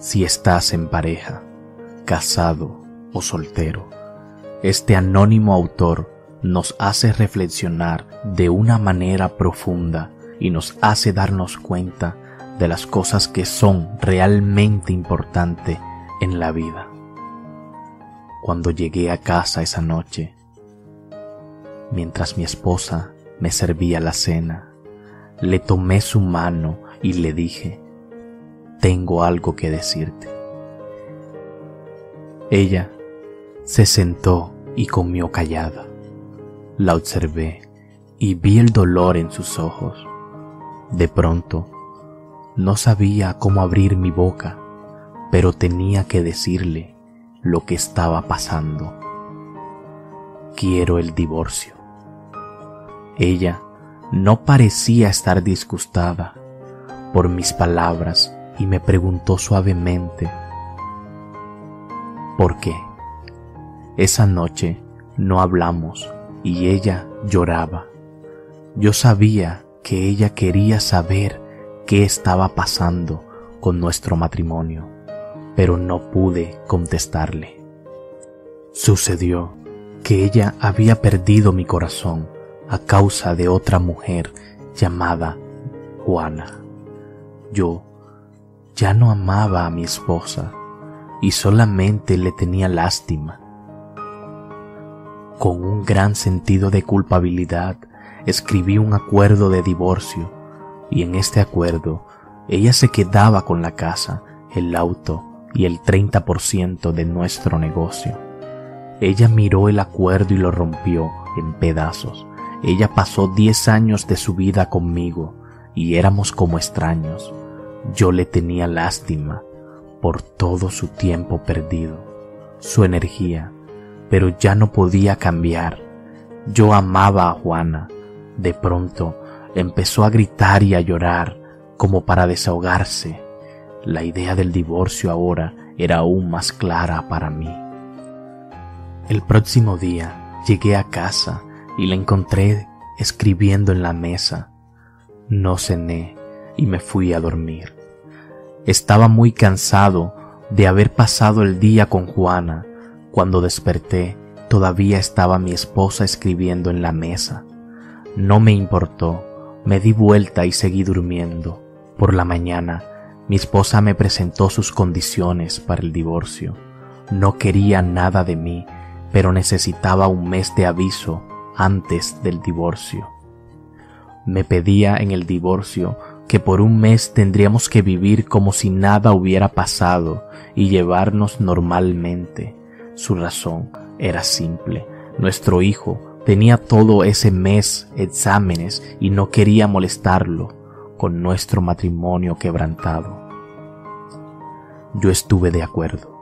si estás en pareja, casado o soltero. Este anónimo autor nos hace reflexionar de una manera profunda y nos hace darnos cuenta de las cosas que son realmente importantes en la vida. Cuando llegué a casa esa noche, mientras mi esposa me servía la cena, le tomé su mano y le dije, tengo algo que decirte. Ella se sentó y comió callada. La observé y vi el dolor en sus ojos. De pronto, no sabía cómo abrir mi boca, pero tenía que decirle lo que estaba pasando. Quiero el divorcio. Ella no parecía estar disgustada por mis palabras y me preguntó suavemente, ¿por qué? Esa noche no hablamos y ella lloraba. Yo sabía que ella quería saber qué estaba pasando con nuestro matrimonio, pero no pude contestarle. Sucedió que ella había perdido mi corazón a causa de otra mujer llamada Juana. Yo ya no amaba a mi esposa y solamente le tenía lástima. Con un gran sentido de culpabilidad escribí un acuerdo de divorcio y en este acuerdo ella se quedaba con la casa, el auto y el 30% de nuestro negocio. Ella miró el acuerdo y lo rompió en pedazos. Ella pasó 10 años de su vida conmigo y éramos como extraños. Yo le tenía lástima por todo su tiempo perdido, su energía, pero ya no podía cambiar. Yo amaba a Juana. De pronto empezó a gritar y a llorar como para desahogarse. La idea del divorcio ahora era aún más clara para mí. El próximo día llegué a casa y la encontré escribiendo en la mesa. No cené y me fui a dormir. Estaba muy cansado de haber pasado el día con Juana. Cuando desperté, todavía estaba mi esposa escribiendo en la mesa. No me importó, me di vuelta y seguí durmiendo. Por la mañana, mi esposa me presentó sus condiciones para el divorcio. No quería nada de mí, pero necesitaba un mes de aviso antes del divorcio. Me pedía en el divorcio que por un mes tendríamos que vivir como si nada hubiera pasado y llevarnos normalmente. Su razón era simple. Nuestro hijo tenía todo ese mes exámenes y no quería molestarlo con nuestro matrimonio quebrantado. Yo estuve de acuerdo.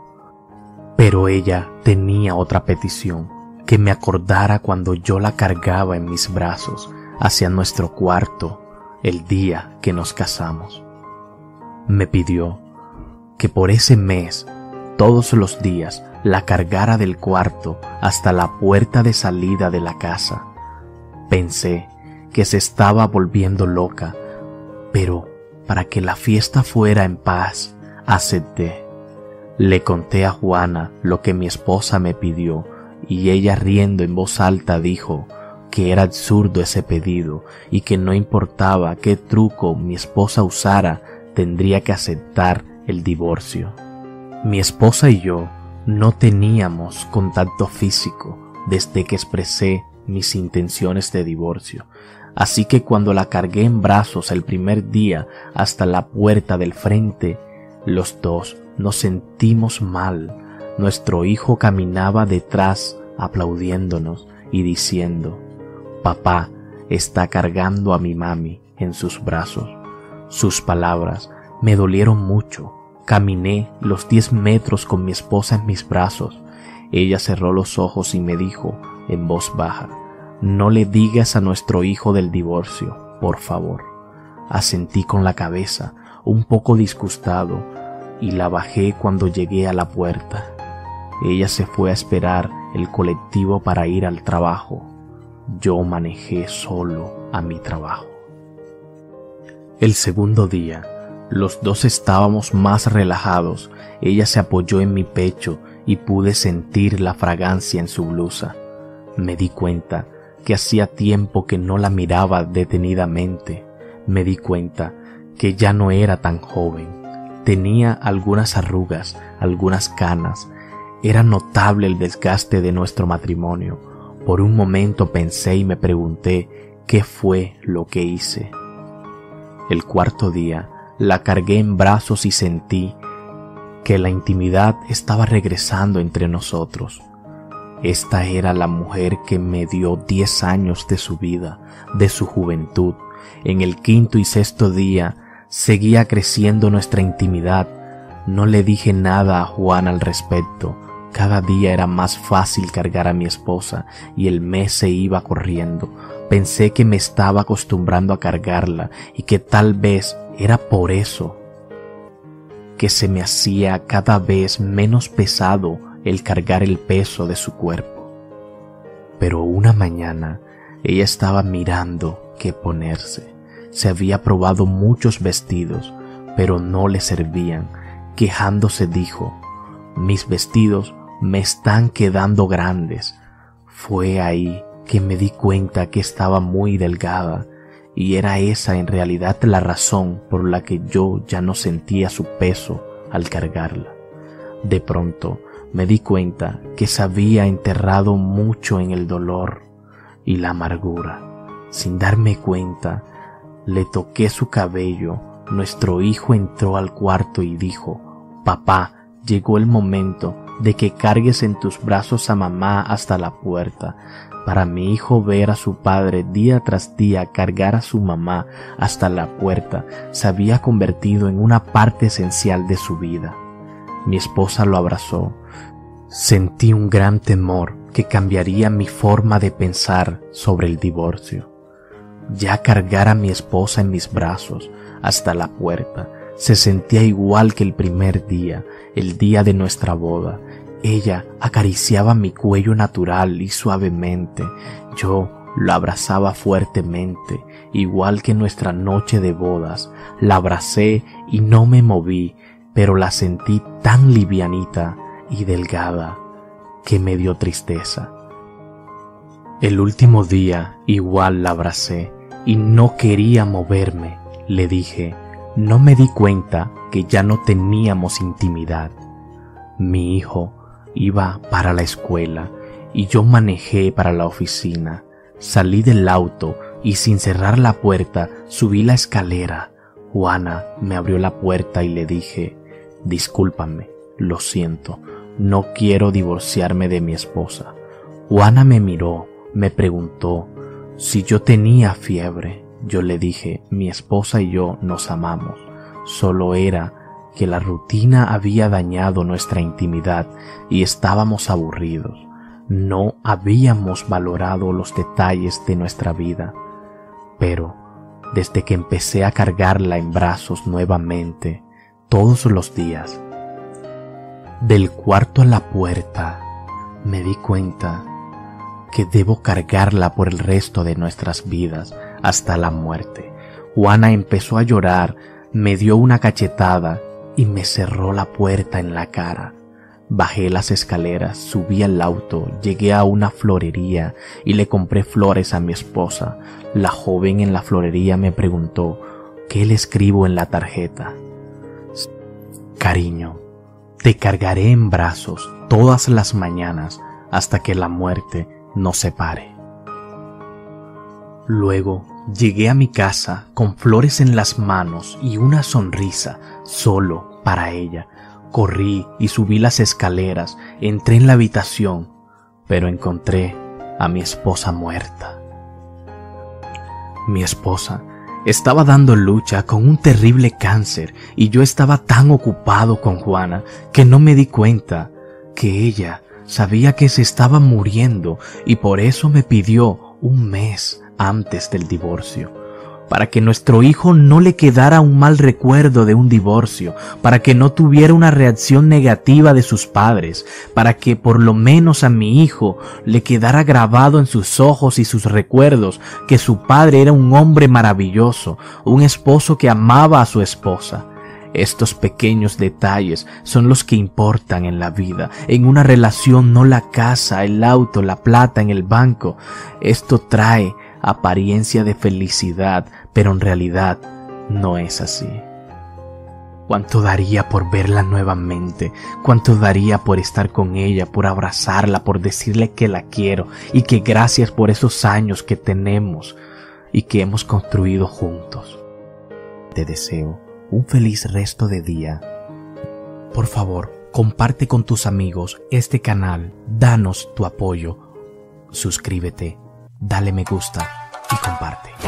Pero ella tenía otra petición, que me acordara cuando yo la cargaba en mis brazos hacia nuestro cuarto el día que nos casamos. Me pidió que por ese mes, todos los días, la cargara del cuarto hasta la puerta de salida de la casa. Pensé que se estaba volviendo loca, pero para que la fiesta fuera en paz, acepté. Le conté a Juana lo que mi esposa me pidió y ella riendo en voz alta dijo que era absurdo ese pedido y que no importaba qué truco mi esposa usara, tendría que aceptar el divorcio. Mi esposa y yo no teníamos contacto físico desde que expresé mis intenciones de divorcio, así que cuando la cargué en brazos el primer día hasta la puerta del frente, los dos nos sentimos mal. Nuestro hijo caminaba detrás aplaudiéndonos y diciendo, Papá está cargando a mi mami en sus brazos. Sus palabras me dolieron mucho. Caminé los diez metros con mi esposa en mis brazos. Ella cerró los ojos y me dijo en voz baja, no le digas a nuestro hijo del divorcio, por favor. Asentí con la cabeza, un poco disgustado, y la bajé cuando llegué a la puerta. Ella se fue a esperar el colectivo para ir al trabajo. Yo manejé solo a mi trabajo. El segundo día, los dos estábamos más relajados. Ella se apoyó en mi pecho y pude sentir la fragancia en su blusa. Me di cuenta que hacía tiempo que no la miraba detenidamente. Me di cuenta que ya no era tan joven. Tenía algunas arrugas, algunas canas, era notable el desgaste de nuestro matrimonio. Por un momento pensé y me pregunté qué fue lo que hice. El cuarto día la cargué en brazos y sentí que la intimidad estaba regresando entre nosotros. Esta era la mujer que me dio diez años de su vida, de su juventud. En el quinto y sexto día seguía creciendo nuestra intimidad. No le dije nada a Juan al respecto, cada día era más fácil cargar a mi esposa y el mes se iba corriendo. Pensé que me estaba acostumbrando a cargarla y que tal vez era por eso que se me hacía cada vez menos pesado el cargar el peso de su cuerpo. Pero una mañana ella estaba mirando qué ponerse. Se había probado muchos vestidos, pero no le servían. Quejándose dijo, mis vestidos me están quedando grandes. Fue ahí que me di cuenta que estaba muy delgada y era esa en realidad la razón por la que yo ya no sentía su peso al cargarla. De pronto me di cuenta que se había enterrado mucho en el dolor y la amargura. Sin darme cuenta, le toqué su cabello. Nuestro hijo entró al cuarto y dijo, Papá, llegó el momento de que cargues en tus brazos a mamá hasta la puerta. Para mi hijo ver a su padre día tras día cargar a su mamá hasta la puerta se había convertido en una parte esencial de su vida. Mi esposa lo abrazó. Sentí un gran temor que cambiaría mi forma de pensar sobre el divorcio. Ya cargar a mi esposa en mis brazos hasta la puerta se sentía igual que el primer día, el día de nuestra boda. Ella acariciaba mi cuello natural y suavemente. Yo la abrazaba fuertemente, igual que nuestra noche de bodas. La abracé y no me moví, pero la sentí tan livianita y delgada que me dio tristeza. El último día igual la abracé y no quería moverme. Le dije, no me di cuenta que ya no teníamos intimidad. Mi hijo iba para la escuela y yo manejé para la oficina. Salí del auto y sin cerrar la puerta subí la escalera. Juana me abrió la puerta y le dije, discúlpame, lo siento, no quiero divorciarme de mi esposa. Juana me miró, me preguntó si yo tenía fiebre. Yo le dije, mi esposa y yo nos amamos. Solo era que la rutina había dañado nuestra intimidad y estábamos aburridos. No habíamos valorado los detalles de nuestra vida. Pero, desde que empecé a cargarla en brazos nuevamente, todos los días, del cuarto a la puerta, me di cuenta que debo cargarla por el resto de nuestras vidas hasta la muerte. Juana empezó a llorar, me dio una cachetada y me cerró la puerta en la cara. Bajé las escaleras, subí al auto, llegué a una florería y le compré flores a mi esposa. La joven en la florería me preguntó, ¿qué le escribo en la tarjeta? Cariño, te cargaré en brazos todas las mañanas hasta que la muerte nos separe. Luego llegué a mi casa con flores en las manos y una sonrisa solo para ella. Corrí y subí las escaleras, entré en la habitación, pero encontré a mi esposa muerta. Mi esposa estaba dando lucha con un terrible cáncer y yo estaba tan ocupado con Juana que no me di cuenta que ella sabía que se estaba muriendo y por eso me pidió un mes antes del divorcio para que nuestro hijo no le quedara un mal recuerdo de un divorcio, para que no tuviera una reacción negativa de sus padres, para que por lo menos a mi hijo le quedara grabado en sus ojos y sus recuerdos que su padre era un hombre maravilloso, un esposo que amaba a su esposa. Estos pequeños detalles son los que importan en la vida. En una relación no la casa, el auto, la plata en el banco. Esto trae apariencia de felicidad, pero en realidad no es así. Cuánto daría por verla nuevamente, cuánto daría por estar con ella, por abrazarla, por decirle que la quiero y que gracias por esos años que tenemos y que hemos construido juntos. Te deseo un feliz resto de día. Por favor, comparte con tus amigos este canal, danos tu apoyo, suscríbete dale me gusta y comparte.